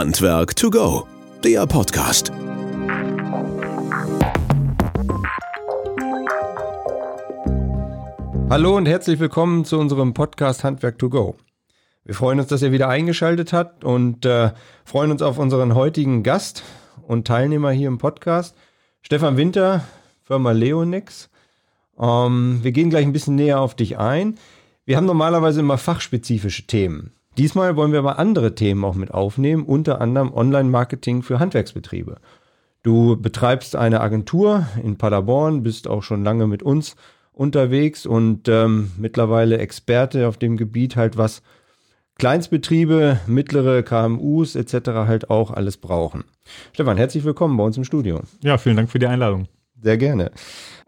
Handwerk to go, der Podcast. Hallo und herzlich willkommen zu unserem Podcast Handwerk to go. Wir freuen uns, dass ihr wieder eingeschaltet habt und äh, freuen uns auf unseren heutigen Gast und Teilnehmer hier im Podcast, Stefan Winter, Firma Leonix. Ähm, wir gehen gleich ein bisschen näher auf dich ein. Wir haben normalerweise immer fachspezifische Themen. Diesmal wollen wir aber andere Themen auch mit aufnehmen, unter anderem Online-Marketing für Handwerksbetriebe. Du betreibst eine Agentur in Paderborn, bist auch schon lange mit uns unterwegs und ähm, mittlerweile Experte auf dem Gebiet halt, was Kleinstbetriebe, mittlere KMUs etc. halt auch alles brauchen. Stefan, herzlich willkommen bei uns im Studio. Ja, vielen Dank für die Einladung. Sehr gerne.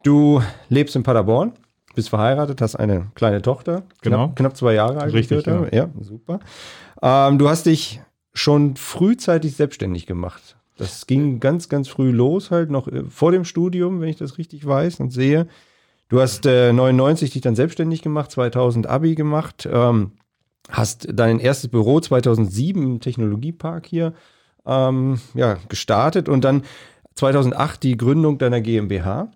Du lebst in Paderborn, bist verheiratet, hast eine kleine Tochter. Genau. Knapp, knapp zwei Jahre alt. Richtig, genau. Ja, super. Ähm, du hast dich schon frühzeitig selbstständig gemacht. Das ging ganz, ganz früh los, halt noch äh, vor dem Studium, wenn ich das richtig weiß und sehe. Du hast äh, 99 dich dann selbstständig gemacht, 2000 Abi gemacht, ähm, hast dein erstes Büro 2007 im Technologiepark hier ähm, ja, gestartet und dann 2008 die Gründung deiner GmbH.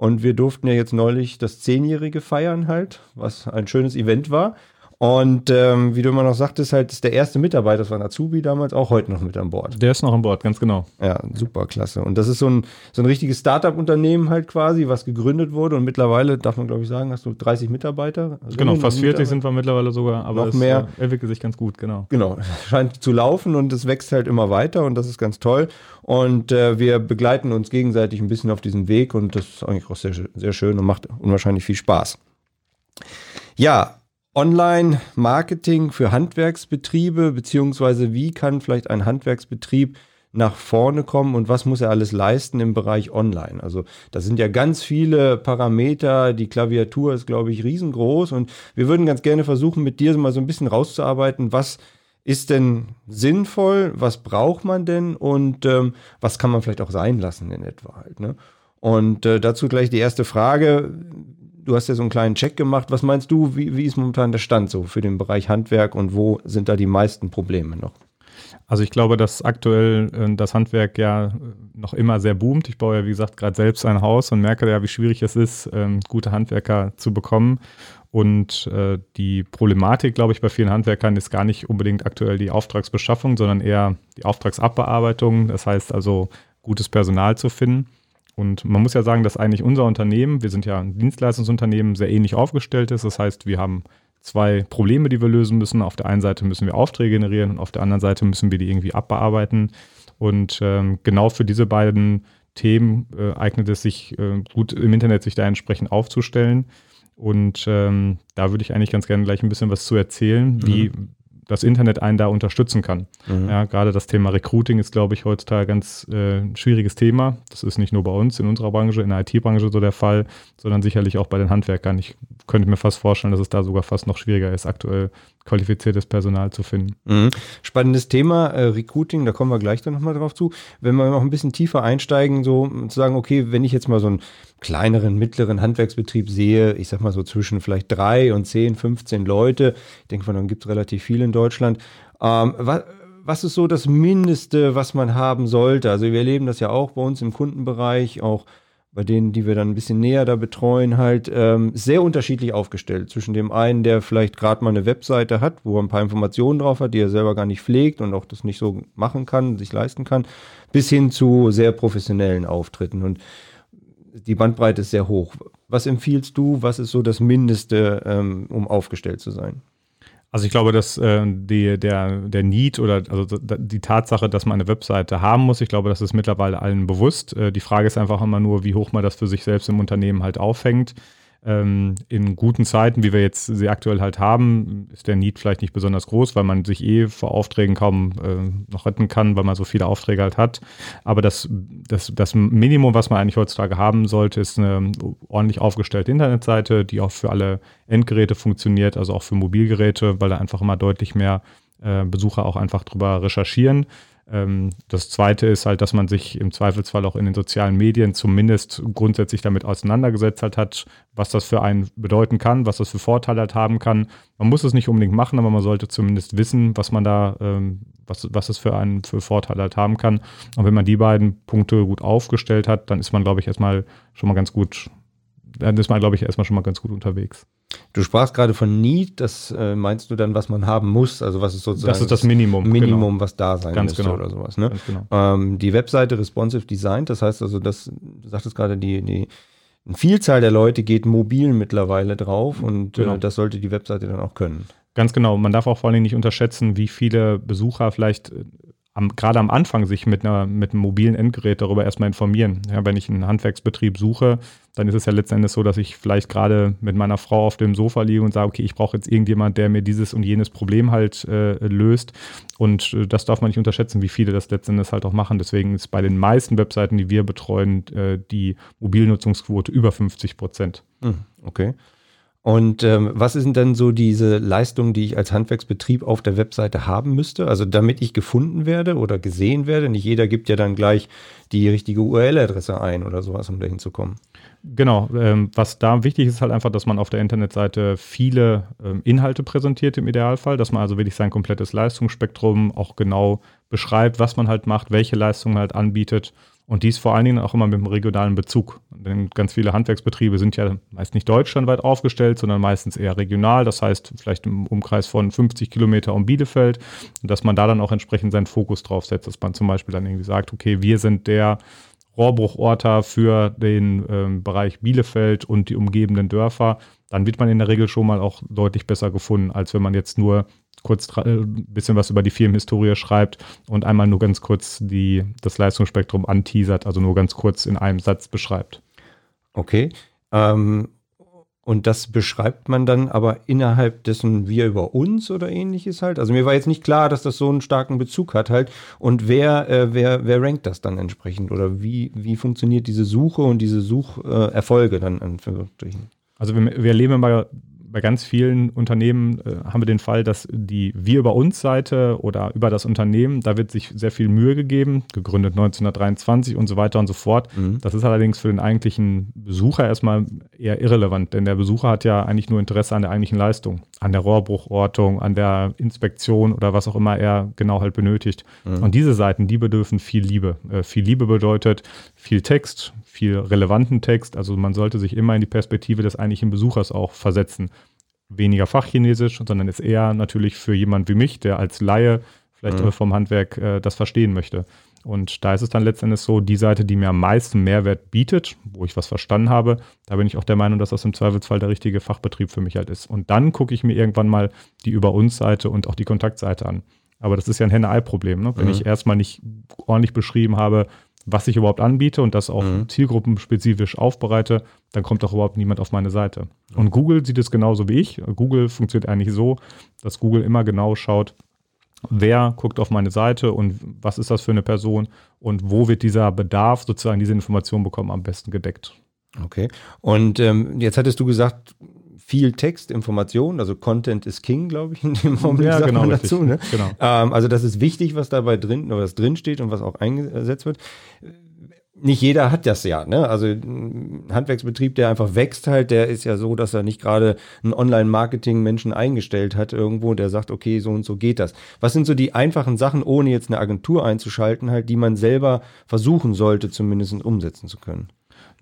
Und wir durften ja jetzt neulich das Zehnjährige feiern halt, was ein schönes Event war. Und ähm, wie du immer noch sagtest, halt ist der erste Mitarbeiter, das war ein Azubi damals, auch heute noch mit an Bord. Der ist noch an Bord, ganz genau. Ja, super klasse. Und das ist so ein, so ein richtiges Startup-Unternehmen halt quasi, was gegründet wurde. Und mittlerweile, darf man glaube ich sagen, hast du 30 Mitarbeiter. Genau, fast 40 sind wir mittlerweile sogar, aber noch mehr. Äh, entwickelt sich ganz gut, genau. Genau, scheint zu laufen und es wächst halt immer weiter und das ist ganz toll. Und äh, wir begleiten uns gegenseitig ein bisschen auf diesem Weg und das ist eigentlich auch sehr, sehr schön und macht unwahrscheinlich viel Spaß. Ja, Online-Marketing für Handwerksbetriebe, beziehungsweise wie kann vielleicht ein Handwerksbetrieb nach vorne kommen und was muss er alles leisten im Bereich Online. Also da sind ja ganz viele Parameter, die Klaviatur ist, glaube ich, riesengroß und wir würden ganz gerne versuchen, mit dir mal so ein bisschen rauszuarbeiten, was ist denn sinnvoll, was braucht man denn und ähm, was kann man vielleicht auch sein lassen in etwa halt. Ne? Und äh, dazu gleich die erste Frage du hast ja so einen kleinen Check gemacht. Was meinst du, wie, wie ist momentan der Stand so für den Bereich Handwerk und wo sind da die meisten Probleme noch? Also ich glaube, dass aktuell äh, das Handwerk ja noch immer sehr boomt. Ich baue ja, wie gesagt, gerade selbst ein Haus und merke ja, wie schwierig es ist, ähm, gute Handwerker zu bekommen. Und äh, die Problematik, glaube ich, bei vielen Handwerkern ist gar nicht unbedingt aktuell die Auftragsbeschaffung, sondern eher die Auftragsabbearbeitung. Das heißt also, gutes Personal zu finden. Und man muss ja sagen, dass eigentlich unser Unternehmen, wir sind ja ein Dienstleistungsunternehmen, sehr ähnlich aufgestellt ist. Das heißt, wir haben zwei Probleme, die wir lösen müssen. Auf der einen Seite müssen wir Aufträge generieren und auf der anderen Seite müssen wir die irgendwie abbearbeiten. Und ähm, genau für diese beiden Themen äh, eignet es sich äh, gut im Internet, sich da entsprechend aufzustellen. Und ähm, da würde ich eigentlich ganz gerne gleich ein bisschen was zu erzählen, mhm. Das Internet einen da unterstützen kann. Mhm. Ja, gerade das Thema Recruiting ist, glaube ich, heutzutage ein ganz äh, schwieriges Thema. Das ist nicht nur bei uns in unserer Branche, in der IT-Branche so der Fall, sondern sicherlich auch bei den Handwerkern. Ich könnte mir fast vorstellen, dass es da sogar fast noch schwieriger ist, aktuell qualifiziertes Personal zu finden. Mhm. Spannendes Thema, äh, Recruiting, da kommen wir gleich dann nochmal drauf zu. Wenn wir noch ein bisschen tiefer einsteigen, so zu sagen, okay, wenn ich jetzt mal so einen kleineren, mittleren Handwerksbetrieb sehe, ich sag mal so zwischen vielleicht drei und zehn, 15 Leute, ich denke von dann gibt es relativ viel in Deutschland. Ähm, was, was ist so das Mindeste, was man haben sollte? Also wir erleben das ja auch bei uns im Kundenbereich, auch bei denen, die wir dann ein bisschen näher da betreuen, halt ähm, sehr unterschiedlich aufgestellt. Zwischen dem einen, der vielleicht gerade mal eine Webseite hat, wo er ein paar Informationen drauf hat, die er selber gar nicht pflegt und auch das nicht so machen kann, sich leisten kann, bis hin zu sehr professionellen Auftritten. Und die Bandbreite ist sehr hoch. Was empfiehlst du? Was ist so das Mindeste, ähm, um aufgestellt zu sein? Also ich glaube, dass äh, die, der, der Need oder also die Tatsache, dass man eine Webseite haben muss, ich glaube, das ist mittlerweile allen bewusst. Äh, die Frage ist einfach immer nur, wie hoch man das für sich selbst im Unternehmen halt auffängt ähm, in guten Zeiten, wie wir jetzt sie aktuell halt haben, ist der Need vielleicht nicht besonders groß, weil man sich eh vor Aufträgen kaum äh, noch retten kann, weil man so viele Aufträge halt hat. Aber das, das, das Minimum, was man eigentlich heutzutage haben sollte, ist eine ordentlich aufgestellte Internetseite, die auch für alle Endgeräte funktioniert, also auch für Mobilgeräte, weil da einfach immer deutlich mehr äh, Besucher auch einfach drüber recherchieren. Ähm, das zweite ist halt, dass man sich im Zweifelsfall auch in den sozialen Medien zumindest grundsätzlich damit auseinandergesetzt halt hat, was das für einen bedeuten kann, was das für Vorteile halt haben kann. Man muss es nicht unbedingt machen, aber man sollte zumindest wissen, was man da, ähm, was, was es für einen für Vorteile halt haben kann. Und wenn man die beiden Punkte gut aufgestellt hat, dann ist man, glaube ich, erstmal schon mal ganz gut, dann ist man, glaube ich, erstmal schon mal ganz gut unterwegs. Du sprachst gerade von Need, das äh, meinst du dann, was man haben muss, also was ist sozusagen das ist das Minimum, Minimum, genau. was da sein Ganz müsste genau. oder sowas. Ne? Genau. Ähm, die Webseite responsive designed, das heißt also, das, du sagtest gerade, die, die eine Vielzahl der Leute geht mobil mittlerweile drauf und Genau. äh, das sollte die Webseite dann auch können. Ganz genau. Man darf auch vor allen Dingen nicht unterschätzen, wie viele Besucher vielleicht äh, am, gerade am Anfang sich mit, einer, mit einem mobilen Endgerät darüber erstmal informieren. Ja, wenn ich einen Handwerksbetrieb suche, dann ist es ja letzten Endes so, dass ich vielleicht gerade mit meiner Frau auf dem Sofa liege und sage, okay, ich brauche jetzt irgendjemand, der mir dieses und jenes Problem halt äh, löst. Und äh, das darf man nicht unterschätzen, wie viele das letzten Endes halt auch machen. Deswegen ist bei den meisten Webseiten, die wir betreuen, äh, die Mobilnutzungsquote über 50 Prozent. Hm, okay. Und ähm, was ist denn so diese Leistung, die ich als Handwerksbetrieb auf der Webseite haben müsste? Also damit ich gefunden werde oder gesehen werde. Nicht jeder gibt ja dann gleich die richtige URL-Adresse ein oder sowas, um dahin zu kommen. Genau, ähm, was da wichtig ist, halt einfach, dass man auf der Internetseite viele ähm, Inhalte präsentiert im Idealfall, dass man also wirklich sein komplettes Leistungsspektrum auch genau beschreibt, was man halt macht, welche Leistungen halt anbietet und dies vor allen Dingen auch immer mit einem regionalen Bezug. Denn ganz viele Handwerksbetriebe sind ja meist nicht deutschlandweit aufgestellt, sondern meistens eher regional, das heißt vielleicht im Umkreis von 50 Kilometer um Bielefeld. Und dass man da dann auch entsprechend seinen Fokus drauf setzt, dass man zum Beispiel dann irgendwie sagt, okay, wir sind der Rohrbruchorter für den ähm, Bereich Bielefeld und die umgebenden Dörfer, dann wird man in der Regel schon mal auch deutlich besser gefunden, als wenn man jetzt nur kurz dra- äh, ein bisschen was über die Firmenhistorie schreibt und einmal nur ganz kurz die, das Leistungsspektrum anteasert, also nur ganz kurz in einem Satz beschreibt. Okay. Ähm, und das beschreibt man dann aber innerhalb dessen wir über uns oder ähnliches halt. Also mir war jetzt nicht klar, dass das so einen starken Bezug hat halt. Und wer, äh, wer, wer rankt das dann entsprechend? Oder wie, wie funktioniert diese Suche und diese Sucherfolge äh, dann an? Also wir, wir erleben immer bei ganz vielen Unternehmen äh, haben wir den Fall, dass die Wir über uns Seite oder über das Unternehmen, da wird sich sehr viel Mühe gegeben, gegründet 1923 und so weiter und so fort. Mhm. Das ist allerdings für den eigentlichen Besucher erstmal eher irrelevant, denn der Besucher hat ja eigentlich nur Interesse an der eigentlichen Leistung, an der Rohrbruchortung, an der Inspektion oder was auch immer er genau halt benötigt. Mhm. Und diese Seiten, die bedürfen viel Liebe. Äh, viel Liebe bedeutet viel Text, viel relevanten Text. Also man sollte sich immer in die Perspektive des eigentlichen Besuchers auch versetzen. Weniger Fachchinesisch, sondern ist eher natürlich für jemand wie mich, der als Laie vielleicht Mhm. vom Handwerk äh, das verstehen möchte. Und da ist es dann letztendlich so, die Seite, die mir am meisten Mehrwert bietet, wo ich was verstanden habe, da bin ich auch der Meinung, dass das im Zweifelsfall der richtige Fachbetrieb für mich halt ist. Und dann gucke ich mir irgendwann mal die Über uns Seite und auch die Kontaktseite an. Aber das ist ja ein Henne-Ei-Problem. Ne? Wenn Mhm. ich erstmal nicht ordentlich beschrieben habe, was ich überhaupt anbiete und das auch Mhm. zielgruppenspezifisch aufbereite, dann kommt auch überhaupt niemand auf meine Seite. Und Google sieht es genauso wie ich. Google funktioniert eigentlich so, dass Google immer genau schaut, wer guckt auf meine Seite und was ist das für eine Person und wo wird dieser Bedarf, sozusagen diese Information bekommen, am besten gedeckt. Okay. Und ähm, jetzt hattest du gesagt, viel Text, Information, also Content is King, glaube ich, in dem Augenblick Ja, sagt genau, man dazu. Ne? Genau. Ähm, also das ist wichtig, was dabei drin, was drin steht und was auch eingesetzt wird. Nicht jeder hat das ja, ne? Also ein Handwerksbetrieb, der einfach wächst halt, der ist ja so, dass er nicht gerade einen Online-Marketing-Menschen eingestellt hat irgendwo, der sagt, okay, so und so geht das. Was sind so die einfachen Sachen, ohne jetzt eine Agentur einzuschalten, halt, die man selber versuchen sollte, zumindest umsetzen zu können?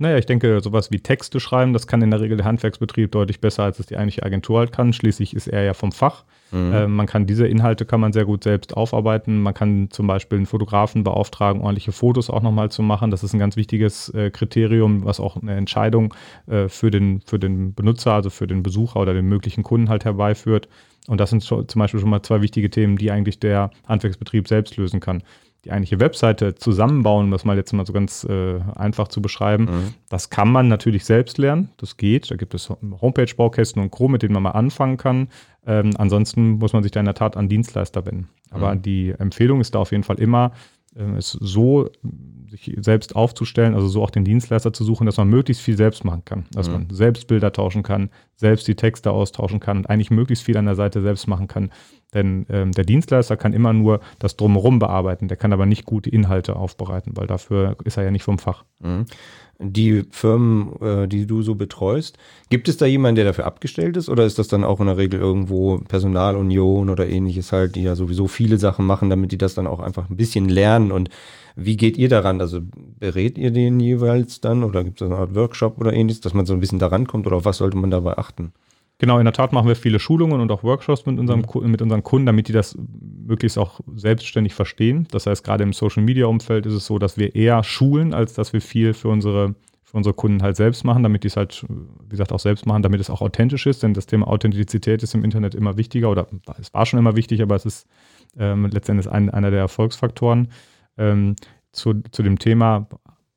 Naja, ich denke, sowas wie Texte schreiben, das kann in der Regel der Handwerksbetrieb deutlich besser, als es die eigentliche Agentur halt kann. Schließlich ist er ja vom Fach. Äh, man kann diese Inhalte kann man sehr gut selbst aufarbeiten. Man kann zum Beispiel einen Fotografen beauftragen, ordentliche Fotos auch nochmal zu machen. Das ist ein ganz wichtiges äh, Kriterium, was auch eine Entscheidung äh, für, den, für den Benutzer, also für den Besucher oder den möglichen Kunden halt herbeiführt. Und das sind zum Beispiel schon mal zwei wichtige Themen, die eigentlich der Handwerksbetrieb selbst lösen kann. Die eigentliche Webseite zusammenbauen, um das mal jetzt mal so ganz äh, einfach zu beschreiben, das kann man natürlich selbst lernen. Das geht. Da gibt es Homepage-Baukästen und Co., mit denen man mal anfangen kann. Ähm, ansonsten muss man sich da in der Tat an Dienstleister wenden. Aber die Empfehlung ist da auf jeden Fall immer, äh, es so sich selbst aufzustellen, also so auch den Dienstleister zu suchen, dass man möglichst viel selbst machen kann. Dass mhm. man selbst Bilder tauschen kann, selbst die Texte austauschen kann und eigentlich möglichst viel an der Seite selbst machen kann. Denn ähm, der Dienstleister kann immer nur das Drumherum bearbeiten, der kann aber nicht gute Inhalte aufbereiten, weil dafür ist er ja nicht vom Fach. Mhm die Firmen, äh, die du so betreust. Gibt es da jemanden, der dafür abgestellt ist oder ist das dann auch in der Regel irgendwo Personalunion oder ähnliches halt, die ja sowieso viele Sachen machen, damit die das dann auch einfach ein bisschen lernen und wie geht ihr daran? Also berät ihr den jeweils dann oder gibt es eine Art Workshop oder ähnliches, dass man so ein bisschen daran kommt oder auf was sollte man dabei achten? Genau, in der Tat machen wir viele Schulungen und auch Workshops mit, unserem, mhm. mit unseren Kunden, damit die das möglichst auch selbstständig verstehen. Das heißt, gerade im Social Media Umfeld ist es so, dass wir eher schulen, als dass wir viel für unsere, für unsere Kunden halt selbst machen, damit die es halt, wie gesagt, auch selbst machen, damit es auch authentisch ist. Denn das Thema Authentizität ist im Internet immer wichtiger oder es war schon immer wichtig, aber es ist ähm, letztendlich ein, einer der Erfolgsfaktoren. Ähm, zu, zu dem Thema,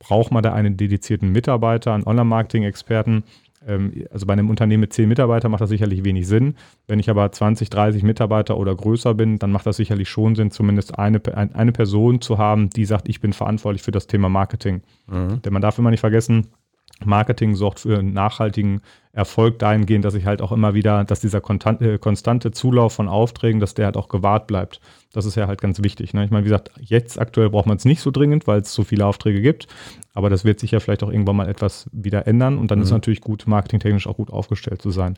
braucht man da einen dedizierten Mitarbeiter, einen Online-Marketing-Experten? Ähm, also bei einem Unternehmen mit zehn Mitarbeitern macht das sicherlich wenig Sinn. Wenn ich aber 20, 30 Mitarbeiter oder größer bin, dann macht das sicherlich schon Sinn, zumindest eine, eine Person zu haben, die sagt, ich bin verantwortlich für das Thema Marketing. Mhm. Denn man darf immer nicht vergessen, Marketing sorgt für einen nachhaltigen Erfolg dahingehend, dass ich halt auch immer wieder, dass dieser konstante, konstante Zulauf von Aufträgen, dass der halt auch gewahrt bleibt. Das ist ja halt ganz wichtig. Ne? Ich meine, wie gesagt, jetzt aktuell braucht man es nicht so dringend, weil es so viele Aufträge gibt, aber das wird sich ja vielleicht auch irgendwann mal etwas wieder ändern und dann mhm. ist es natürlich gut, marketingtechnisch auch gut aufgestellt zu sein.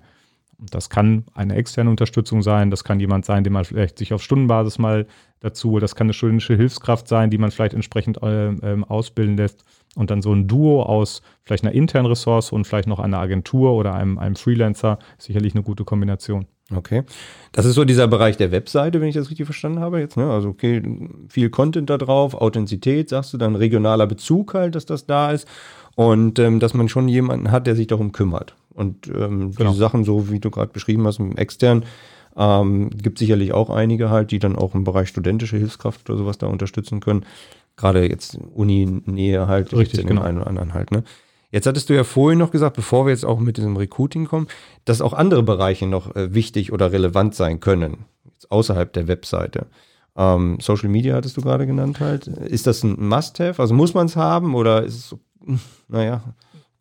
Das kann eine externe Unterstützung sein, das kann jemand sein, den man vielleicht sich auf Stundenbasis mal dazu, das kann eine studentische Hilfskraft sein, die man vielleicht entsprechend äh, äh, ausbilden lässt. Und dann so ein Duo aus vielleicht einer internen Ressource und vielleicht noch einer Agentur oder einem, einem Freelancer sicherlich eine gute Kombination. Okay. Das ist so dieser Bereich der Webseite, wenn ich das richtig verstanden habe jetzt. Ne? Also okay, viel Content da drauf, Authentizität, sagst du, dann regionaler Bezug halt, dass das da ist. Und ähm, dass man schon jemanden hat, der sich darum kümmert. Und ähm, genau. diese Sachen, so wie du gerade beschrieben hast, extern, ähm, gibt sicherlich auch einige halt, die dann auch im Bereich studentische Hilfskraft oder sowas da unterstützen können. Gerade jetzt Uni-Nähe halt, Richtig, in genau. einen oder anderen halt, ne? Jetzt hattest du ja vorhin noch gesagt, bevor wir jetzt auch mit diesem Recruiting kommen, dass auch andere Bereiche noch äh, wichtig oder relevant sein können, jetzt außerhalb der Webseite. Ähm, Social Media hattest du gerade genannt halt. Ist das ein Must-Have? Also muss man es haben oder ist es so, naja,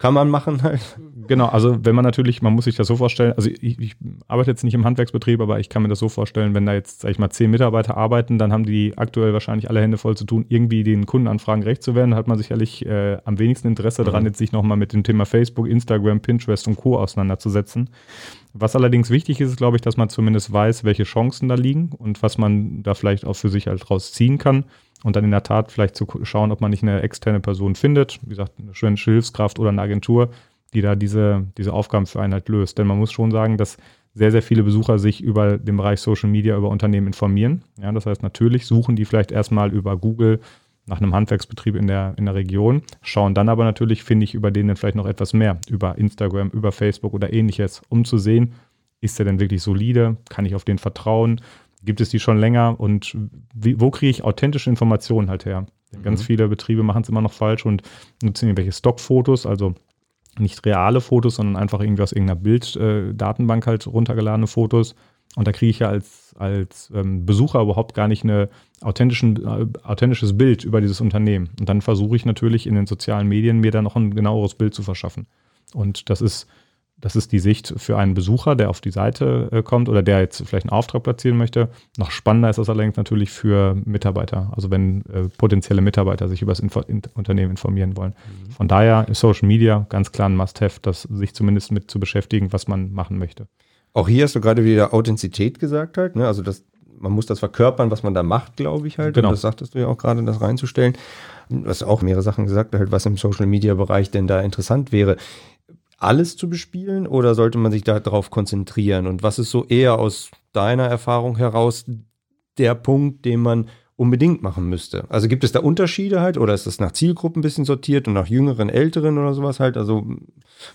kann man machen halt. Genau, also wenn man natürlich, man muss sich das so vorstellen, also ich, ich, arbeite jetzt nicht im Handwerksbetrieb, aber ich kann mir das so vorstellen, wenn da jetzt, sag ich mal, zehn Mitarbeiter arbeiten, dann haben die aktuell wahrscheinlich alle Hände voll zu tun, irgendwie den Kundenanfragen gerecht zu werden. Da hat man sicherlich äh, am wenigsten Interesse mhm. daran, jetzt sich nochmal mit dem Thema Facebook, Instagram, Pinterest und Co. auseinanderzusetzen. Was allerdings wichtig ist, glaube ich, dass man zumindest weiß, welche Chancen da liegen und was man da vielleicht auch für sich halt rausziehen kann und dann in der Tat vielleicht zu schauen, ob man nicht eine externe Person findet, wie gesagt, eine schöne Hilfskraft oder eine Agentur, die da diese, diese Aufgaben für einen halt löst. Denn man muss schon sagen, dass sehr, sehr viele Besucher sich über den Bereich Social Media, über Unternehmen informieren. Ja, das heißt, natürlich suchen die vielleicht erstmal über Google nach einem Handwerksbetrieb in der, in der Region, schauen dann aber natürlich, finde ich, über denen vielleicht noch etwas mehr, über Instagram, über Facebook oder ähnliches, um zu sehen, ist der denn wirklich solide, kann ich auf den vertrauen, gibt es die schon länger und wie, wo kriege ich authentische Informationen halt her? Mhm. Ganz viele Betriebe machen es immer noch falsch und nutzen irgendwelche Stockfotos, also nicht reale Fotos, sondern einfach irgendwie aus irgendeiner Bilddatenbank äh, halt runtergeladene Fotos. Und da kriege ich ja als, als ähm, Besucher überhaupt gar nicht ein authentischen, äh, authentisches Bild über dieses Unternehmen. Und dann versuche ich natürlich in den sozialen Medien mir da noch ein genaueres Bild zu verschaffen. Und das ist das ist die Sicht für einen Besucher, der auf die Seite äh, kommt oder der jetzt vielleicht einen Auftrag platzieren möchte. Noch spannender ist das allerdings natürlich für Mitarbeiter, also wenn äh, potenzielle Mitarbeiter sich über das Info in Unternehmen informieren wollen. Mhm. Von daher ist Social Media ganz klar ein Must-Have, das sich zumindest mit zu beschäftigen, was man machen möchte. Auch hier hast du gerade wieder Authentizität gesagt halt, ne? also das, man muss das verkörpern, was man da macht, glaube ich halt. Genau. Und das sagtest du ja auch gerade, das reinzustellen. Du hast auch mehrere Sachen gesagt, halt, was im Social Media Bereich denn da interessant wäre alles zu bespielen oder sollte man sich darauf konzentrieren? Und was ist so eher aus deiner Erfahrung heraus der Punkt, den man unbedingt machen müsste? Also gibt es da Unterschiede halt oder ist das nach Zielgruppen ein bisschen sortiert und nach jüngeren, älteren oder sowas halt? Also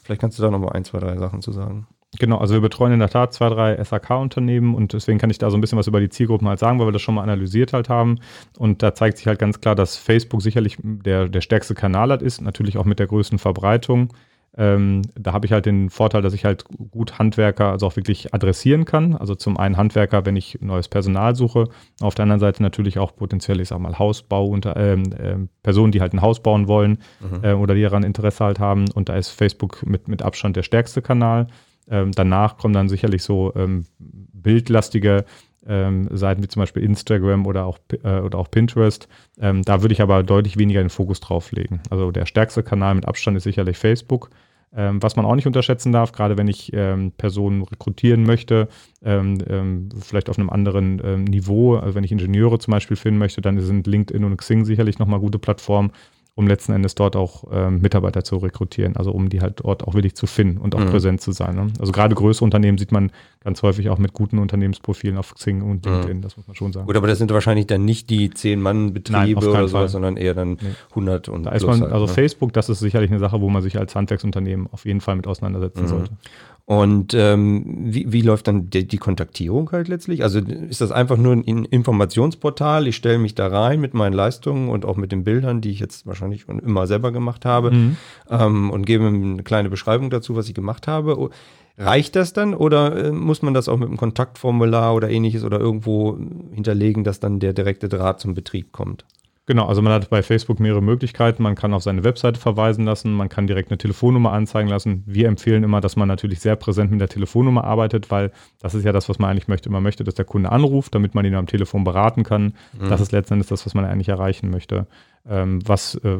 vielleicht kannst du da nochmal ein, zwei, drei Sachen zu sagen. Genau, also wir betreuen in der Tat zwei, drei SAK-Unternehmen und deswegen kann ich da so ein bisschen was über die Zielgruppen halt sagen, weil wir das schon mal analysiert halt haben. Und da zeigt sich halt ganz klar, dass Facebook sicherlich der, der stärkste Kanal hat ist, natürlich auch mit der größten Verbreitung. Ähm, da habe ich halt den Vorteil, dass ich halt gut Handwerker also auch wirklich adressieren kann. Also zum einen Handwerker, wenn ich neues Personal suche, auf der anderen Seite natürlich auch potenziell, ich sag mal, Hausbau unter ähm, äh, Personen, die halt ein Haus bauen wollen mhm. äh, oder die daran Interesse halt haben. Und da ist Facebook mit, mit Abstand der stärkste Kanal. Ähm, danach kommen dann sicherlich so ähm, bildlastige ähm, Seiten wie zum Beispiel Instagram oder auch, äh, oder auch Pinterest. Ähm, da würde ich aber deutlich weniger den Fokus drauf legen. Also der stärkste Kanal mit Abstand ist sicherlich Facebook. Ähm, was man auch nicht unterschätzen darf, gerade wenn ich ähm, Personen rekrutieren möchte, vielleicht auf einem anderen Niveau, also wenn ich Ingenieure zum Beispiel finden möchte, dann sind LinkedIn und Xing sicherlich nochmal gute Plattformen, um letzten Endes dort auch ähm, Mitarbeiter zu rekrutieren, also um die halt dort auch willig zu finden und auch mhm. präsent zu sein. Ne? Also gerade größere Unternehmen sieht man ganz häufig auch mit guten Unternehmensprofilen auf Xing und mhm. LinkedIn, mhm. das muss man schon sagen. Gut, aber das sind wahrscheinlich dann nicht die 10-Mann-Betriebe oder so, sondern eher dann nee. 100 und da ist man, halt, Also ne? Facebook, das ist sicherlich eine Sache, wo man sich als Handwerksunternehmen auf jeden Fall mit auseinandersetzen mhm. sollte. Und ähm, wie, wie läuft dann die, die, Kontaktierung halt letztlich? Also ist das einfach nur ein Informationsportal? Ich stelle mich da rein mit meinen Leistungen und auch mit den Bildern, die ich jetzt wahrscheinlich schon immer selber gemacht habe mhm. ähm, und gebe eine kleine Beschreibung dazu, was ich gemacht habe. Reicht das dann oder äh, muss man das auch mit einem Kontaktformular oder ähnliches oder irgendwo hinterlegen, dass dann der direkte Draht zum Betrieb kommt? Genau, also man hat bei Facebook mehrere Möglichkeiten. Man kann auf seine Webseite verweisen lassen, man kann direkt eine Telefonnummer anzeigen lassen. Wir empfehlen immer, dass man natürlich sehr präsent mit der Telefonnummer arbeitet, weil das ist ja das, was man eigentlich möchte. Man möchte, dass der Kunde anruft, damit man ihn am Telefon beraten kann. Mhm. Das ist letztendlich das, was man eigentlich erreichen möchte. Ähm, was äh,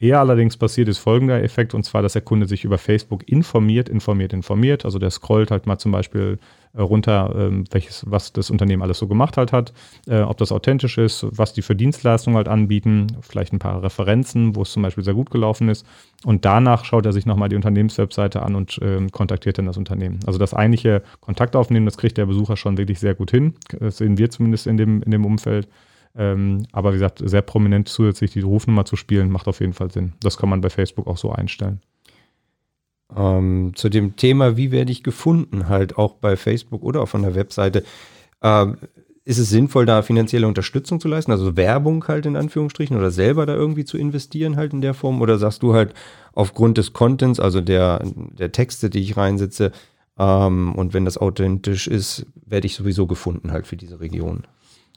eher allerdings passiert, ist folgender Effekt, und zwar, dass der Kunde sich über Facebook informiert, informiert, informiert. Also der scrollt halt mal zum Beispiel äh, runter, ähm, welches, was das Unternehmen alles so gemacht halt hat, äh, ob das authentisch ist, was die für Dienstleistungen halt anbieten, vielleicht ein paar Referenzen, wo es zum Beispiel sehr gut gelaufen ist. Und danach schaut er sich nochmal die Unternehmenswebseite an und ähm, kontaktiert dann das Unternehmen. Also das eigentliche Kontaktaufnehmen, das kriegt der Besucher schon wirklich sehr gut hin. Das sehen wir zumindest in dem, in dem Umfeld. Ähm, aber wie gesagt, sehr prominent zusätzlich die Rufnummer zu spielen, macht auf jeden Fall Sinn. Das kann man bei Facebook auch so einstellen. Ähm, zu dem Thema, wie werde ich gefunden, halt auch bei Facebook oder auch von der Webseite. Ähm, ist es sinnvoll, da finanzielle Unterstützung zu leisten, also Werbung halt in Anführungsstrichen oder selber da irgendwie zu investieren halt in der Form? Oder sagst du halt aufgrund des Contents, also der, der Texte, die ich reinsetze, ähm, und wenn das authentisch ist, werde ich sowieso gefunden halt für diese Region?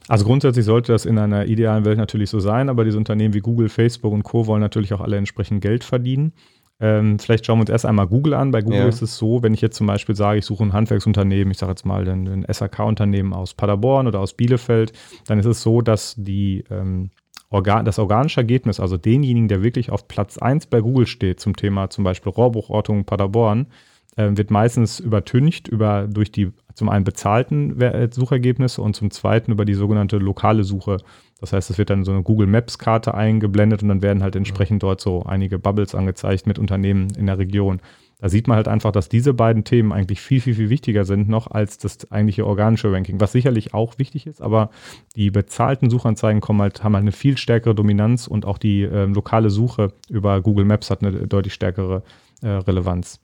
Also grundsätzlich sollte das in einer idealen Welt natürlich so sein, aber diese Unternehmen wie Google, Facebook und Co. wollen natürlich auch alle entsprechend Geld verdienen. Ähm, vielleicht schauen wir uns erst einmal Google an. Bei Google ja. ist es so, wenn ich jetzt zum Beispiel sage, ich suche ein Handwerksunternehmen, ich sage jetzt mal ein, ein SAK-Unternehmen aus Paderborn oder aus Bielefeld, dann ist es so, dass die, ähm, Organ, das organische Ergebnis, also denjenigen, der wirklich auf Platz 1 bei Google steht, zum Thema zum Beispiel Rohrbruchortung Paderborn, äh, wird meistens übertüncht über durch die zum einen bezahlten äh, Suchergebnisse und zum zweiten über die sogenannte lokale Suche. Das heißt, es wird dann so eine Google Maps-Karte eingeblendet und dann werden halt entsprechend dort so einige Bubbles angezeigt mit Unternehmen in der Region. Da sieht man halt einfach, dass diese beiden Themen eigentlich viel, viel, viel wichtiger sind noch als das eigentliche organische Ranking, was sicherlich auch wichtig ist, aber die bezahlten Suchanzeigen kommen halt, haben halt eine viel stärkere Dominanz und auch die äh, lokale Suche über Google Maps hat eine deutlich stärkere äh, Relevanz.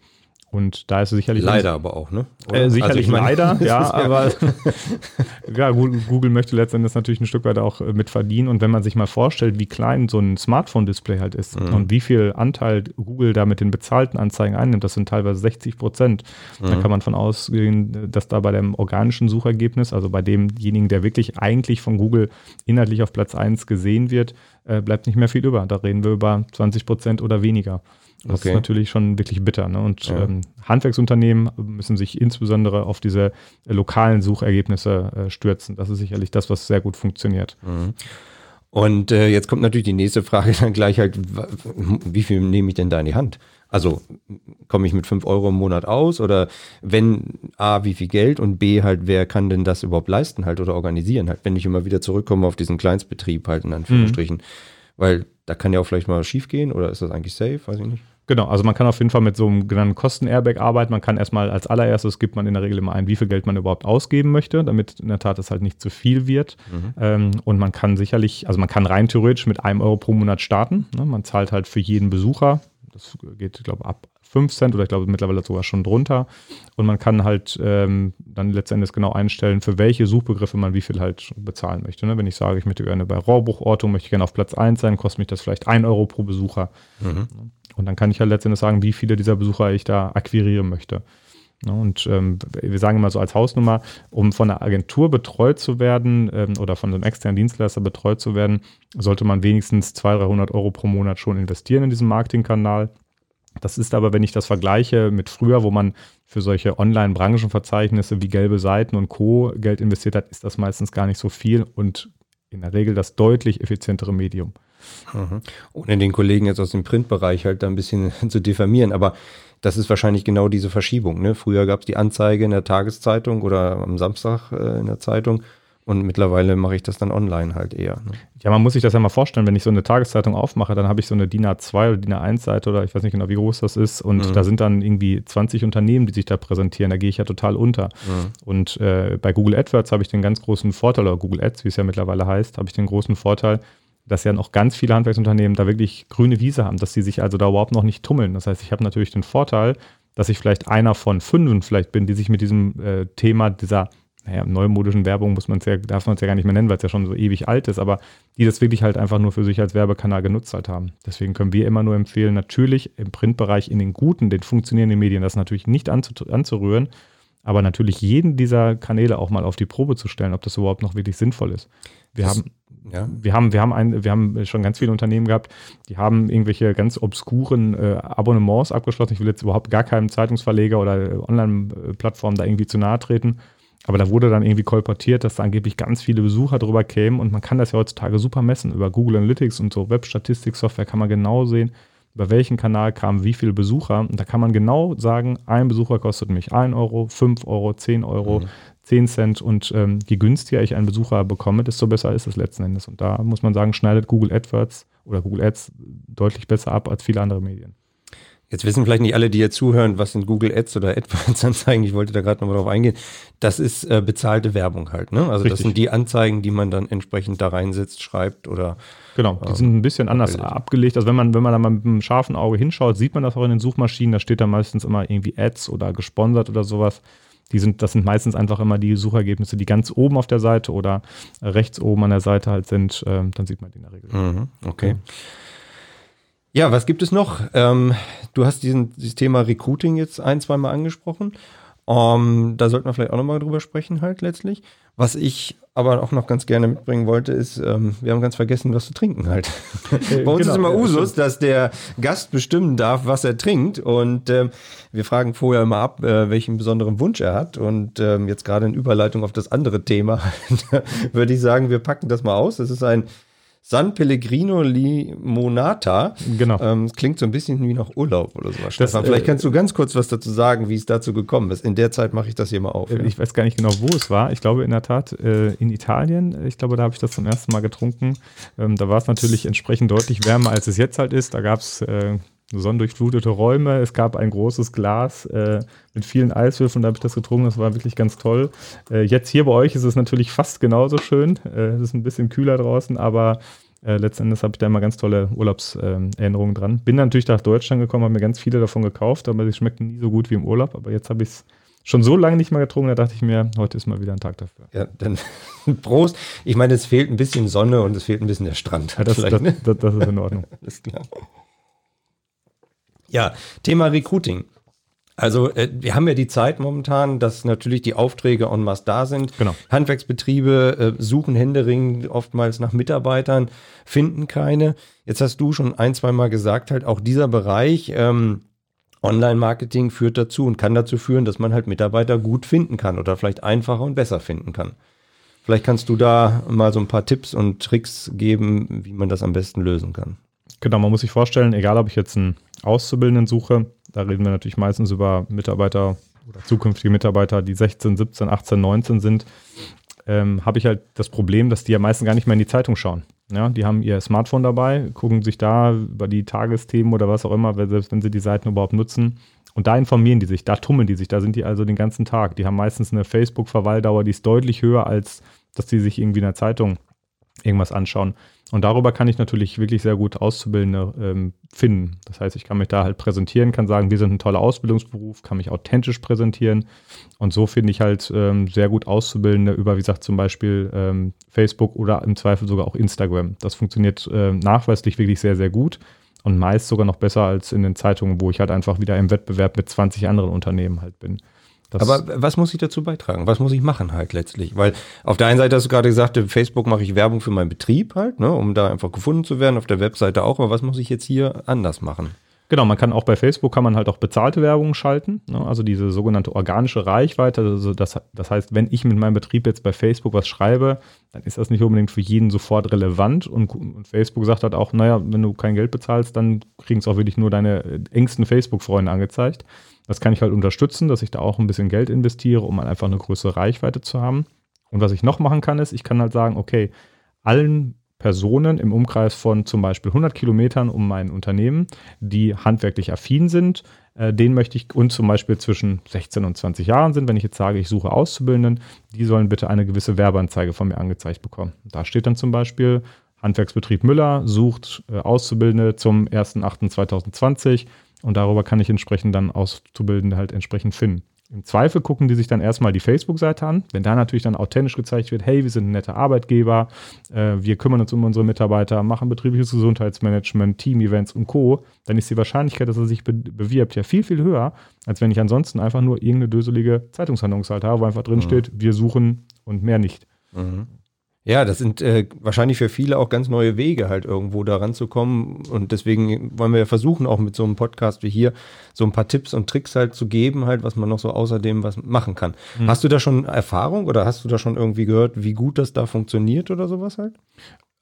Und da ist es sicherlich. Leider aber auch, ne? Äh, sicherlich also meine, leider, ja, aber ja, Google möchte letztendlich natürlich ein Stück weit auch äh, mit verdienen. Und wenn man sich mal vorstellt, wie klein so ein Smartphone-Display halt ist mhm. und wie viel Anteil Google da mit den bezahlten Anzeigen einnimmt, das sind teilweise 60 Prozent, mhm. dann kann man von ausgehen, dass da bei dem organischen Suchergebnis, also bei demjenigen, der wirklich eigentlich von Google inhaltlich auf Platz 1 gesehen wird, äh, bleibt nicht mehr viel über. Da reden wir über 20 Prozent oder weniger. Das okay. ist natürlich schon wirklich bitter. Ne? Und ja. ähm, Handwerksunternehmen müssen sich insbesondere auf diese äh, lokalen Suchergebnisse äh, stürzen. Das ist sicherlich das, was sehr gut funktioniert. Mhm. Und äh, jetzt kommt natürlich die nächste Frage dann gleich halt, wie viel nehme ich denn da in die Hand? Also komme ich mit 5 Euro im Monat aus oder wenn A, wie viel Geld und B, halt, wer kann denn das überhaupt leisten halt oder organisieren halt, wenn ich immer wieder zurückkomme auf diesen Kleinstbetrieb halt in Anführungsstrichen. Mhm. Weil da kann ja auch vielleicht mal schief gehen oder ist das eigentlich safe? Weiß ich nicht. Genau, also man kann auf jeden Fall mit so einem genannten Kosten-Airbag arbeiten. Man kann erstmal als allererstes gibt man in der Regel immer ein, wie viel Geld man überhaupt ausgeben möchte, damit in der Tat es halt nicht zu viel wird. Mhm. Ähm, und man kann sicherlich, also man kann rein theoretisch mit einem Euro pro Monat starten. Ne? Man zahlt halt für jeden Besucher, das geht, ich glaube, ab 5 Cent oder ich glaube mittlerweile sogar schon drunter. Und man kann halt ähm, dann letztendlich genau einstellen, für welche Suchbegriffe man wie viel halt bezahlen möchte. Ne? Wenn ich sage, ich möchte gerne bei Rohrbruchortung, möchte ich gerne auf Platz 1 sein, kostet mich das vielleicht 1 Euro pro Besucher. Mhm. Und dann kann ich halt letztendlich sagen, wie viele dieser Besucher ich da akquirieren möchte. Ja, und ähm, wir sagen immer so als Hausnummer, um von einer Agentur betreut zu werden ähm, oder von einem externen Dienstleister betreut zu werden, sollte man wenigstens 200, 300 Euro pro Monat schon investieren in diesen Marketingkanal. Das ist aber, wenn ich das vergleiche mit früher, wo man für solche Online-Branchenverzeichnisse wie gelbe Seiten und Co. Geld investiert hat, ist das meistens gar nicht so viel und in der Regel das deutlich effizientere Medium. Mhm. Ohne den Kollegen jetzt aus dem Printbereich halt da ein bisschen zu diffamieren, aber das ist wahrscheinlich genau diese Verschiebung. Ne? Früher gab es die Anzeige in der Tageszeitung oder am Samstag äh, in der Zeitung und mittlerweile mache ich das dann online halt eher. Ne? Ja, man muss sich das ja mal vorstellen, wenn ich so eine Tageszeitung aufmache, dann habe ich so eine DIN A2 oder DIN A1-Seite oder ich weiß nicht genau, wie groß das ist. Und mhm. da sind dann irgendwie 20 Unternehmen, die sich da präsentieren. Da gehe ich ja total unter. Mhm. Und äh, bei Google AdWords habe ich den ganz großen Vorteil, oder Google Ads, wie es ja mittlerweile heißt, habe ich den großen Vorteil, dass ja noch ganz viele Handwerksunternehmen da wirklich grüne Wiese haben, dass sie sich also da überhaupt noch nicht tummeln. Das heißt, ich habe natürlich den Vorteil, dass ich vielleicht einer von fünf vielleicht bin, die sich mit diesem äh, Thema dieser naja, neumodischen Werbung muss man ja, darf man es ja gar nicht mehr nennen, weil es ja schon so ewig alt ist, aber die das wirklich halt einfach nur für sich als Werbekanal genutzt halt haben. Deswegen können wir immer nur empfehlen, natürlich im Printbereich in den guten, den funktionierenden Medien das natürlich nicht anzurühren, aber natürlich jeden dieser Kanäle auch mal auf die Probe zu stellen, ob das überhaupt noch wirklich sinnvoll ist. Wir das, haben ja. Wir haben, wir haben ein, wir haben schon ganz viele Unternehmen gehabt, die haben irgendwelche ganz obskuren äh, Abonnements abgeschlossen. Ich will jetzt überhaupt gar keinem Zeitungsverleger oder Online-Plattform da irgendwie zu nahe treten. Aber da wurde dann irgendwie kolportiert, dass da angeblich ganz viele Besucher drüber kämen und man kann das ja heutzutage super messen. Über Google Analytics und so Web-Statistik-Software kann man genau sehen, über welchen Kanal kamen wie viele Besucher. Und da kann man genau sagen, ein Besucher kostet mich 1 Euro, 5 Euro, 10 Euro, mhm. 10 Cent. Und ähm, je günstiger ich einen Besucher bekomme, desto besser ist es letzten Endes. Und da muss man sagen, schneidet Google AdWords oder Google Ads deutlich besser ab als viele andere Medien. Jetzt wissen vielleicht nicht alle, die hier zuhören, was sind Google Ads oder AdWords-Anzeigen. Ich wollte da gerade nochmal drauf eingehen. Das ist äh, bezahlte Werbung halt. Ne? Also Richtig. das sind die Anzeigen, die man dann entsprechend da reinsetzt, schreibt oder. Genau, die ähm, sind ein bisschen anders abgelegt. abgelegt. Also wenn man, wenn man da mal mit einem scharfen Auge hinschaut, sieht man das auch in den Suchmaschinen. Da steht da meistens immer irgendwie Ads oder gesponsert oder sowas. Die sind, das sind meistens einfach immer die Suchergebnisse, die ganz oben auf der Seite oder rechts oben an der Seite halt sind. Ähm, dann sieht man die in der Regel. Mhm, okay. okay. Ja, was gibt es noch? Ähm, du hast diesen, dieses Thema Recruiting jetzt ein, zwei Mal angesprochen. Um, da sollten wir vielleicht auch nochmal drüber sprechen, halt letztlich. Was ich aber auch noch ganz gerne mitbringen wollte, ist, ähm, wir haben ganz vergessen, was zu trinken halt. Äh, Bei uns genau, ist immer Usus, dass der Gast bestimmen darf, was er trinkt. Und ähm, wir fragen vorher immer ab, äh, welchen besonderen Wunsch er hat. Und ähm, jetzt gerade in Überleitung auf das andere Thema, würde ich sagen, wir packen das mal aus. Das ist ein San Pellegrino Limonata. Genau. Ähm, klingt so ein bisschen wie nach Urlaub oder sowas. Stefan, vielleicht äh, kannst du ganz kurz was dazu sagen, wie es dazu gekommen ist. In der Zeit mache ich das hier mal auf. Äh, ja. Ich weiß gar nicht genau, wo es war. Ich glaube in der Tat äh, in Italien. Ich glaube, da habe ich das zum ersten Mal getrunken. Ähm, da war es natürlich entsprechend deutlich wärmer, als es jetzt halt ist. Da gab es äh, sonnendurchflutete Räume. Es gab ein großes Glas äh, mit vielen Eiswürfeln, da habe ich das getrunken. Das war wirklich ganz toll. Äh, jetzt hier bei euch ist es natürlich fast genauso schön. Äh, es ist ein bisschen kühler draußen, aber äh, letztendlich habe ich da immer ganz tolle Urlaubserinnerungen dran. Bin natürlich nach Deutschland gekommen, habe mir ganz viele davon gekauft, aber sie schmeckten nie so gut wie im Urlaub. Aber jetzt habe ich es schon so lange nicht mehr getrunken, da dachte ich mir, heute ist mal wieder ein Tag dafür. Ja, dann Prost. Ich meine, es fehlt ein bisschen Sonne und es fehlt ein bisschen der Strand. Ja, das, das, das, das ist in Ordnung. Alles klar. Ja, Thema Recruiting. Also äh, wir haben ja die Zeit momentan, dass natürlich die Aufträge en masse da sind. Genau. Handwerksbetriebe äh, suchen händeringend oftmals nach Mitarbeitern, finden keine. Jetzt hast du schon ein, zwei Mal gesagt, halt auch dieser Bereich ähm, Online-Marketing führt dazu und kann dazu führen, dass man halt Mitarbeiter gut finden kann oder vielleicht einfacher und besser finden kann. Vielleicht kannst du da mal so ein paar Tipps und Tricks geben, wie man das am besten lösen kann. Genau, man muss sich vorstellen, egal ob ich jetzt einen Auszubildenden suche, da reden wir natürlich meistens über Mitarbeiter oder zukünftige Mitarbeiter, die 16, 17, 18, 19 sind, ähm, habe ich halt das Problem, dass die ja meistens gar nicht mehr in die Zeitung schauen. Ja, die haben ihr Smartphone dabei, gucken sich da über die Tagesthemen oder was auch immer, selbst wenn sie die Seiten überhaupt nutzen. Und da informieren die sich, da tummeln die sich, da sind die also den ganzen Tag. Die haben meistens eine Facebook-Verweildauer, die ist deutlich höher, als dass die sich irgendwie in der Zeitung irgendwas anschauen. Und darüber kann ich natürlich wirklich sehr gut Auszubildende ähm, finden. Das heißt, ich kann mich da halt präsentieren, kann sagen, wir sind ein toller Ausbildungsberuf, kann mich authentisch präsentieren. Und so finde ich halt ähm, sehr gut Auszubildende über, wie gesagt, zum Beispiel ähm, Facebook oder im Zweifel sogar auch Instagram. Das funktioniert äh, nachweislich wirklich sehr, sehr gut. und meist sogar noch besser als in den Zeitungen, wo ich halt einfach wieder im Wettbewerb mit 20 anderen Unternehmen halt bin. Das Aber was muss ich dazu beitragen? Was muss ich machen halt letztlich? Weil auf der einen Seite hast du gerade gesagt, Facebook mache ich Werbung für meinen Betrieb halt, ne, um da einfach gefunden zu werden, auf der Webseite auch. Aber was muss ich jetzt hier anders machen? Genau, man kann auch bei Facebook kann man halt auch bezahlte Werbung schalten, ne? also diese sogenannte organische Reichweite. Also das, das heißt, wenn ich mit meinem Betrieb jetzt bei Facebook was schreibe, dann ist das nicht unbedingt für jeden sofort relevant und, und Facebook sagt halt auch, naja, wenn du kein Geld bezahlst, dann kriegen es auch wirklich nur deine engsten Facebook-Freunde angezeigt. Das kann ich halt unterstützen, dass ich da auch ein bisschen Geld investiere, um halt einfach eine größere Reichweite zu haben. Und was ich noch machen kann, ist, ich kann halt sagen, okay, allen Personen im Umkreis von zum Beispiel 100 Kilometern um mein Unternehmen, die handwerklich affin sind. Äh, den möchte ich und zum Beispiel zwischen 16 und 20 Jahren sind. Wenn ich jetzt sage, ich suche Auszubildenden, die sollen bitte eine gewisse Werbeanzeige von mir angezeigt bekommen. Da steht dann zum Beispiel, Handwerksbetrieb Müller sucht äh, Auszubildende zum 1.8.2020 und darüber kann ich entsprechend dann Auszubildende halt entsprechend finden. Im Zweifel gucken die sich dann erstmal die Facebook-Seite an. Wenn da natürlich dann authentisch gezeigt wird, hey, wir sind ein netter Arbeitgeber, äh, wir kümmern uns um unsere Mitarbeiter, machen betriebliches Gesundheitsmanagement, Team-Events und Co., dann ist die Wahrscheinlichkeit, dass er sich be bewirbt, ja viel, viel höher, als wenn ich ansonsten einfach nur irgendeine döselige Zeitungshandlungsseite habe, wo einfach drin mhm. steht, wir suchen und mehr nicht. Mhm. Ja, das sind äh, wahrscheinlich für viele auch ganz neue Wege, halt irgendwo da ranzukommen. Und deswegen wollen wir ja versuchen, auch mit so einem Podcast wie hier, so ein paar Tipps und Tricks halt zu geben, halt, was man noch so außerdem was machen kann. Mhm. Hast du da schon Erfahrung oder hast du da schon irgendwie gehört, wie gut das da funktioniert oder sowas halt?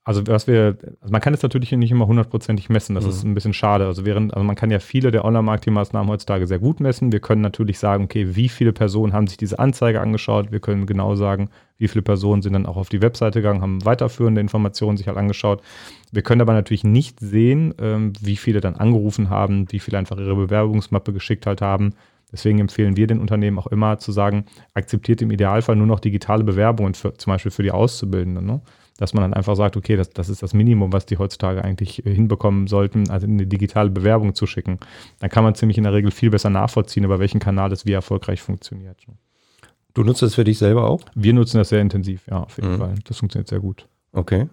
Also was wir, also man kann es natürlich nicht immer hundertprozentig messen, das mhm. ist ein bisschen schade. Also während, also man kann ja viele der Online-Marketing-Maßnahmen heutzutage sehr gut messen. Wir können natürlich sagen, okay, wie viele Personen haben sich diese Anzeige angeschaut? Wir können genau sagen, wie viele Personen sind dann auch auf die Webseite gegangen, haben weiterführende Informationen sich halt angeschaut. Wir können aber natürlich nicht sehen, ähm, wie viele dann angerufen haben, wie viele einfach ihre Bewerbungsmappe geschickt halt haben. Deswegen empfehlen wir den Unternehmen auch immer zu sagen, akzeptiert im Idealfall nur noch digitale Bewerbungen, für, zum Beispiel für die Auszubildenden. Ne? Dass man dann einfach sagt, okay, das, das ist das Minimum, was die heutzutage eigentlich äh, hinbekommen sollten, also eine digitale Bewerbung zu schicken. Dann kann man ziemlich in der Regel viel besser nachvollziehen, über welchen Kanal es wie erfolgreich funktioniert. Du nutzt das für dich selber auch? Wir nutzen das sehr intensiv, ja, auf jeden mhm. Fall. Das funktioniert sehr gut. Okay.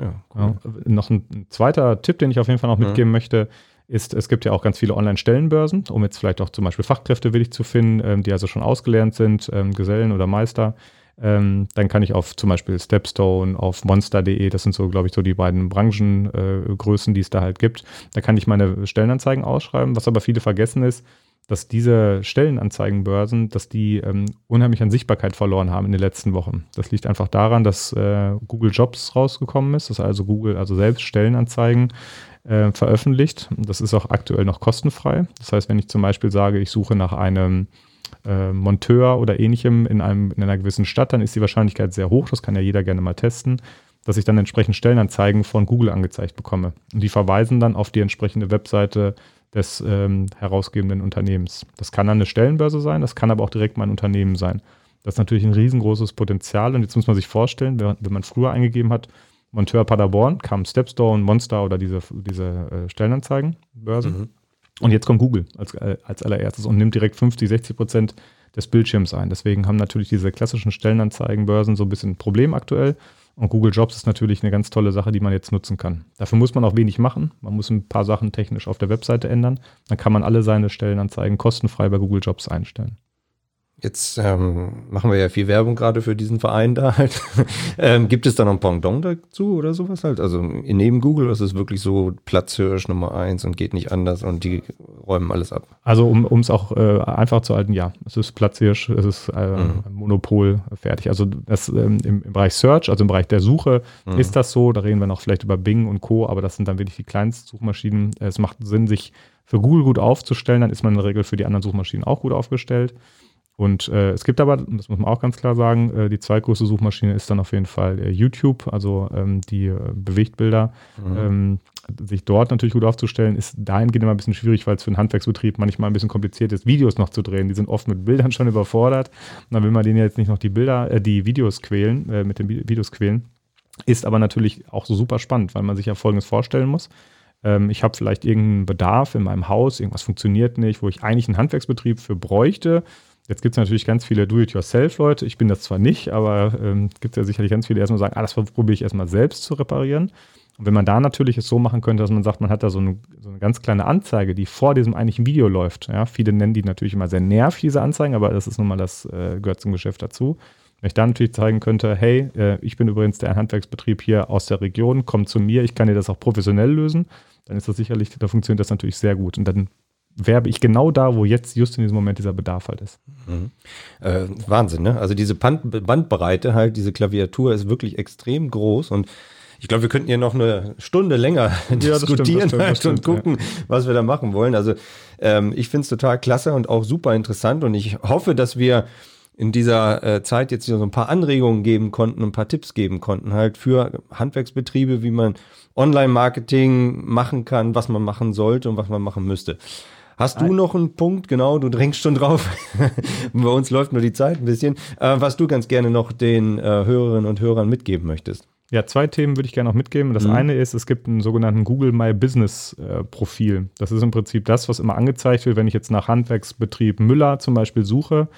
Ja, cool. ja, noch ein zweiter Tipp, den ich auf jeden Fall noch mhm. mitgeben mhm. möchte, ist, es gibt ja auch ganz viele Online-Stellenbörsen, um jetzt vielleicht auch zum Beispiel Fachkräfte willig zu finden, ähm, die also schon ausgelernt sind, ähm, Gesellen oder Meister, ähm, dann kann ich auf zum Beispiel Stepstone, auf monster.de, das sind so, glaube ich, so die beiden Branchengrößen, äh, die es da halt gibt. Da kann ich meine Stellenanzeigen ausschreiben. Was aber viele vergessen ist, dass diese Stellenanzeigenbörsen, dass die ähm, unheimlich an Sichtbarkeit verloren haben in den letzten Wochen. Das liegt einfach daran, dass äh, Google Jobs rausgekommen ist, dass also Google also selbst Stellenanzeigen äh, veröffentlicht. Das ist auch aktuell noch kostenfrei. Das heißt, wenn ich zum Beispiel sage, ich suche nach einem äh, Monteur oder ähnlichem in, einem, in einer gewissen Stadt, dann ist die Wahrscheinlichkeit sehr hoch, das kann ja jeder gerne mal testen, dass ich dann entsprechend Stellenanzeigen von Google angezeigt bekomme. Und die verweisen dann auf die entsprechende Webseite des ähm, herausgebenden Unternehmens. Das kann dann eine Stellenbörse sein, das kann aber auch direkt mein Unternehmen sein. Das ist natürlich ein riesengroßes Potenzial und jetzt muss man sich vorstellen, wenn, man früher eingegeben hat, Monteur Paderborn, kam Stepstone, Monster oder diese, diese äh, Stellenanzeigenbörse. Mhm. Und jetzt kommt Google als, äh, als allererstes und nimmt direkt 50, 60 Prozent des Bildschirms ein. Deswegen haben natürlich diese klassischen Stellenanzeigenbörsen so ein bisschen ein Problem aktuell. Und Google Jobs ist natürlich eine ganz tolle Sache, die man jetzt nutzen kann. Dafür muss man auch wenig machen. Man muss ein paar Sachen technisch auf der Webseite ändern. Dann kann man alle seine Stellenanzeigen kostenfrei bei Google Jobs einstellen. Jetzt ähm, machen wir ja viel Werbung gerade für diesen Verein da halt. ähm, gibt es da noch ein Pendant dazu oder sowas halt? Also neben Google ist es wirklich so Platzhirsch Nummer eins und geht nicht anders und die räumen alles ab. Also um es auch äh, einfach zu halten, ja, es ist Platzhirsch, es ist äh, mhm. Monopol fertig. Also das ähm, im, im, Bereich Search, also im Bereich der Suche mhm. ist das so. Da reden wir noch vielleicht über Bing und Co., aber das sind dann wirklich die kleinsten Suchmaschinen. Es macht Sinn, sich für Google gut aufzustellen, dann ist man in der Regel für die anderen Suchmaschinen auch gut aufgestellt. Und äh, es gibt aber, das muss man auch ganz klar sagen, äh, die zweitgrößte Suchmaschine ist dann auf jeden Fall äh, YouTube, also ähm, die äh, Bewegtbilder. Mhm. Ähm, sich dort natürlich gut aufzustellen, ist dahingehend immer ein bisschen schwierig, weil es für einen Handwerksbetrieb manchmal ein bisschen kompliziert ist, Videos noch zu drehen. Die sind oft mit Bildern schon überfordert. Und dann will man denen jetzt nicht noch die Bilder, äh, die Videos quälen, äh, mit den Videos quälen. Ist aber natürlich auch so super spannend, weil man sich ja Folgendes vorstellen muss ähm, ich habe vielleicht irgendeinen Bedarf in meinem Haus, irgendwas funktioniert nicht, wo ich eigentlich einen Handwerksbetrieb für bräuchte. Jetzt gibt es natürlich ganz viele Do-it-yourself-Leute. Ich bin das zwar nicht, aber ähm, gibt ja sicherlich ganz viele, die erstmal sagen, ah, das probiere ich erstmal selbst zu reparieren. Und wenn man da natürlich es so machen könnte, dass man sagt, man hat da so eine, so eine ganz kleine Anzeige, die vor diesem eigentlichen Video läuft. Ja, viele nennen die natürlich immer sehr nervig, diese Anzeigen, aber das ist nun mal das, äh, gehört zum Geschäft dazu. Wenn ich da natürlich zeigen könnte, hey, äh, ich bin übrigens der Handwerksbetrieb hier aus der Region, komm zu mir, ich kann dir das auch professionell lösen, dann ist das sicherlich, da funktioniert das natürlich sehr gut. Und dann werbe ich genau da, wo jetzt just in diesem Moment dieser Bedarf halt ist. Mhm. Äh, Wahnsinn, ne? Also diese Band Bandbreite halt, diese Klaviatur ist wirklich extrem groß und ich glaube, wir könnten hier noch eine Stunde länger ja, diskutieren stimmt, halt stimmt, und gucken, ja. was wir da machen wollen. Also ähm, ich finde es total klasse und auch super interessant und ich hoffe, dass wir in dieser äh, Zeit jetzt so ein paar Anregungen geben konnten ein paar Tipps geben konnten, halt für Handwerksbetriebe, wie man Online-Marketing machen kann, was man machen sollte und was man machen müsste. Hast du noch einen Punkt, genau, du drängst schon drauf. Bei uns läuft nur die Zeit ein bisschen, äh, was du ganz gerne noch den äh, Hörerinnen und Hörern mitgeben möchtest. Ja, zwei Themen würde ich gerne noch mitgeben. Das mhm. eine ist, es gibt einen sogenannten Google My Business äh, Profil. Das ist im Prinzip das, was immer angezeigt wird, wenn ich jetzt nach Handwerksbetrieb Müller zum Beispiel suche.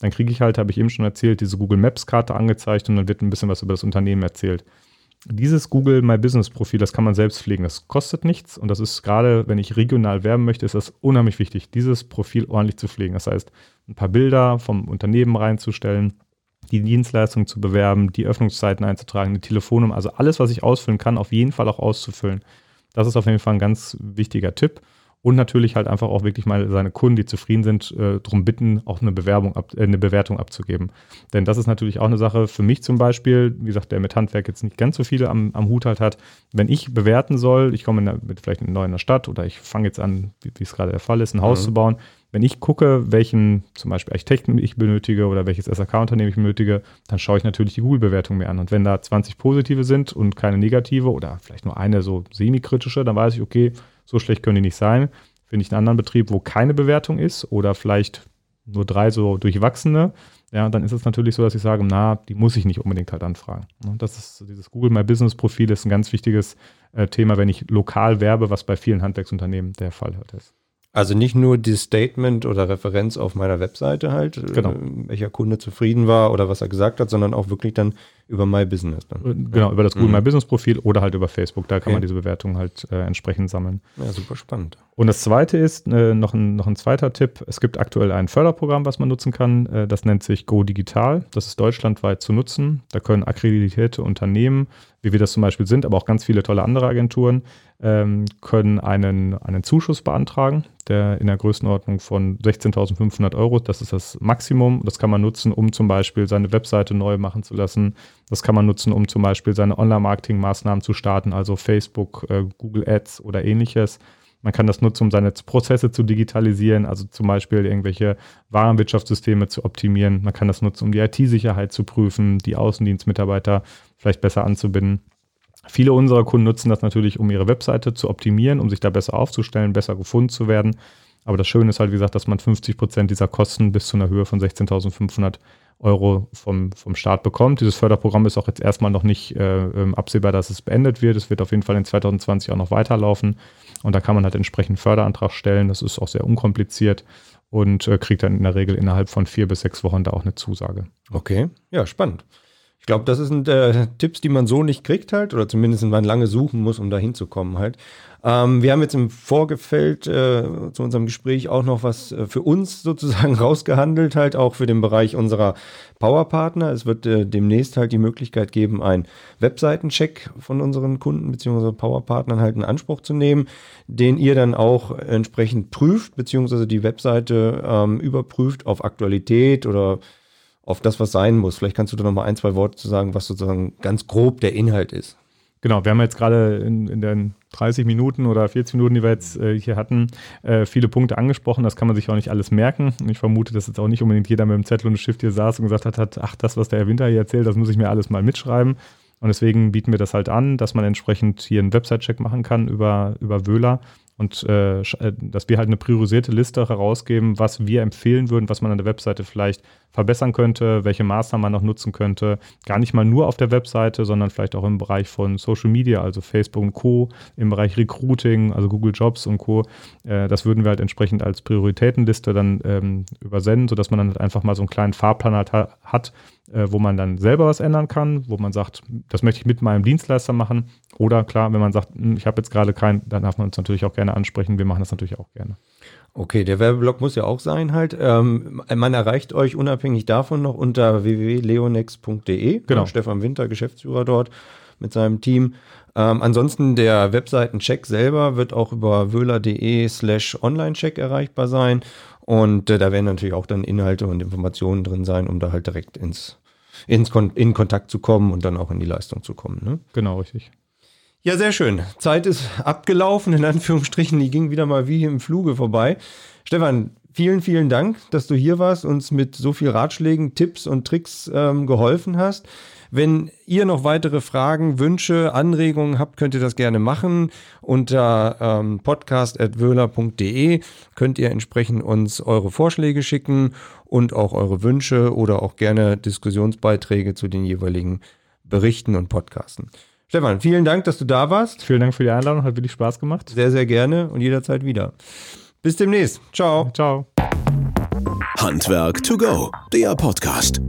Dann kriege ich halt, habe ich eben schon erzählt, diese Google Maps Karte angezeigt und dann wird ein bisschen was über das Unternehmen erzählt. Dieses Google My Business Profil, das kann man selbst pflegen. Das kostet nichts und das ist gerade, wenn ich regional werben möchte, ist das unheimlich wichtig, dieses Profil ordentlich zu pflegen. Das heißt, ein paar Bilder vom Unternehmen reinzustellen, die Dienstleistung zu bewerben, die Öffnungszeiten einzutragen, die Telefonnummer, also alles, was ich ausfüllen kann, auf jeden Fall auch auszufüllen. Das ist auf jeden Fall ein ganz wichtiger Tipp. Und natürlich halt einfach auch wirklich mal seine Kunden, die zufrieden sind, äh, darum bitten, auch eine, Bewerbung ab, äh, eine Bewertung abzugeben. Denn das ist natürlich auch eine Sache für mich zum Beispiel, wie gesagt, der mit Handwerk jetzt nicht ganz so viele am, am Hut halt hat. Wenn ich bewerten soll, ich komme in der, mit vielleicht neu in der Stadt oder ich fange jetzt an, wie, wie es gerade der Fall ist, ein Haus mhm. zu bauen, wenn ich gucke, welchen zum Beispiel Architekten ich benötige oder welches SAK-Unternehmen ich benötige, dann schaue ich natürlich die Google-Bewertung mir an. Und wenn da 20 positive sind und keine negative oder vielleicht nur eine so semi-kritische, dann weiß ich, okay, so schlecht können die nicht sein. Finde ich einen anderen Betrieb, wo keine Bewertung ist oder vielleicht nur drei so durchwachsene, ja, dann ist es natürlich so, dass ich sage, na, die muss ich nicht unbedingt halt anfragen. Ne, das ist dieses Google My Business Profil ist ein ganz wichtiges äh, Thema, wenn ich lokal werbe, was bei vielen Handwerksunternehmen der Fall halt ist. Also nicht nur die Statement oder Referenz auf meiner Webseite halt, genau. Äh, welcher Kunde zufrieden war oder was er gesagt hat, sondern auch wirklich dann über My Business. Dann. Äh, genau, über das Google mhm. My Business Profil oder halt über Facebook. Da kann okay. man diese Bewertungen halt äh, entsprechend sammeln. Ja, super spannend. Und das zweite ist, äh, noch, ein, noch ein zweiter Tipp. Es gibt aktuell ein Förderprogramm, was man nutzen kann. Äh, das nennt sich Go Digital. Das ist deutschlandweit zu nutzen. Da können akkreditierte Unternehmen, wie wir das zum Beispiel sind, aber auch ganz viele tolle andere Agenturen, ähm, können einen, einen Zuschuss beantragen, der in der Größenordnung von 16.500 Euro, das ist das Maximum. Das kann man nutzen, um zum Beispiel seine Webseite neu machen zu lassen. Das kann man nutzen, um zum Beispiel seine Online-Marketing-Maßnahmen zu starten, also Facebook, äh, Google Ads oder ähnliches. Man kann das nutzen, um seine Prozesse zu digitalisieren, also zum Beispiel irgendwelche Warenwirtschaftssysteme zu optimieren. Man kann das nutzen, um die IT-Sicherheit zu prüfen, die Außendienstmitarbeiter vielleicht besser anzubinden. Viele unserer Kunden nutzen das natürlich, um ihre Webseite zu optimieren, um sich da besser aufzustellen, besser gefunden zu werden. Aber das Schöne ist halt, wie gesagt, dass man 50 Prozent dieser Kosten bis zu einer Höhe von 16.500 Euro vom, vom Staat bekommt. Dieses Förderprogramm ist auch jetzt erstmal noch nicht äh, ähm, absehbar, dass es beendet wird. Es wird auf jeden Fall in 2020 auch noch weiterlaufen. Und da kann man halt entsprechend einen Förderantrag stellen. Das ist auch sehr unkompliziert und äh, kriegt dann in der Regel innerhalb von vier bis sechs Wochen da auch eine Zusage. Okay, ja, spannend. Ich glaube, das sind äh, Tipps, die man so nicht kriegt halt, oder zumindest man lange suchen muss, um da hinzukommen halt. Ähm, wir haben jetzt im Vorgefeld äh, zu unserem Gespräch auch noch was äh, für uns sozusagen rausgehandelt, halt auch für den Bereich unserer Powerpartner. Es wird äh, demnächst halt die Möglichkeit geben, einen Webseitencheck von unseren Kunden bzw. Powerpartnern halt in Anspruch zu nehmen, den ihr dann auch entsprechend prüft, beziehungsweise die Webseite ähm, überprüft auf Aktualität oder auf das, was sein muss. Vielleicht kannst du da noch mal ein, zwei Worte zu sagen, was sozusagen ganz grob der Inhalt ist. Genau, wir haben jetzt gerade in, in den 30 Minuten oder 40 Minuten, die wir jetzt äh, hier hatten, äh, viele Punkte angesprochen. Das kann man sich auch nicht alles merken. Ich vermute, dass jetzt auch nicht unbedingt jeder mit dem Zettel und Stift hier saß und gesagt hat, hat, ach, das, was der Herr Winter hier erzählt, das muss ich mir alles mal mitschreiben. Und deswegen bieten wir das halt an, dass man entsprechend hier einen Website-Check machen kann über, über Wöhler und äh, äh, dass wir halt eine priorisierte Liste herausgeben, was wir empfehlen würden, was man an der Webseite vielleicht verbessern könnte, welche Maßnahmen man noch nutzen könnte. Gar nicht mal nur auf der Webseite, sondern vielleicht auch im Bereich von Social Media, also Facebook und Co., im Bereich Recruiting, also Google Jobs und Co. Äh, das würden wir halt entsprechend als Prioritätenliste dann ähm, übersenden, sodass man dann halt einfach mal so einen kleinen Fahrplan halt hat, äh, wo man dann selber was ändern kann, wo man sagt, das möchte ich mit meinem Dienstleister machen. Oder klar, wenn man sagt, hm, ich habe jetzt gerade keinen, dann darf man uns natürlich auch gerne ansprechen. Wir machen das natürlich auch gerne. Okay, der Werbeblock muss ja auch sein halt. Ähm, man erreicht euch unabhängig davon noch unter www.leonex.de. Genau. Stefan Winter, Geschäftsführer dort mit seinem Team. Ähm, ansonsten der Webseitencheck selber wird auch über wöhler.de slash online-check erreichbar sein. Und äh, da werden natürlich auch dann Inhalte und Informationen drin sein, um da halt direkt ins, ins Kon in Kontakt zu kommen und dann auch in die Leistung zu kommen. Ne? Genau, richtig. Ja, sehr schön. Zeit ist abgelaufen, in Anführungsstrichen. Die ging wieder mal wie im Fluge vorbei. Stefan, vielen, vielen Dank, dass du hier warst, uns mit so viel Ratschlägen, Tipps und Tricks ähm, geholfen hast. Wenn ihr noch weitere Fragen, Wünsche, Anregungen habt, könnt ihr das gerne machen. Unter ähm, podcast.wöhler.de könnt ihr entsprechend uns eure Vorschläge schicken und auch eure Wünsche oder auch gerne Diskussionsbeiträge zu den jeweiligen Berichten und Podcasten. Stefan, vielen Dank, dass du da warst. Vielen Dank für die Einladung, hat wirklich Spaß gemacht. Sehr, sehr gerne und jederzeit wieder. Bis demnächst. Ciao. Ciao. Handwerk to go, der Podcast.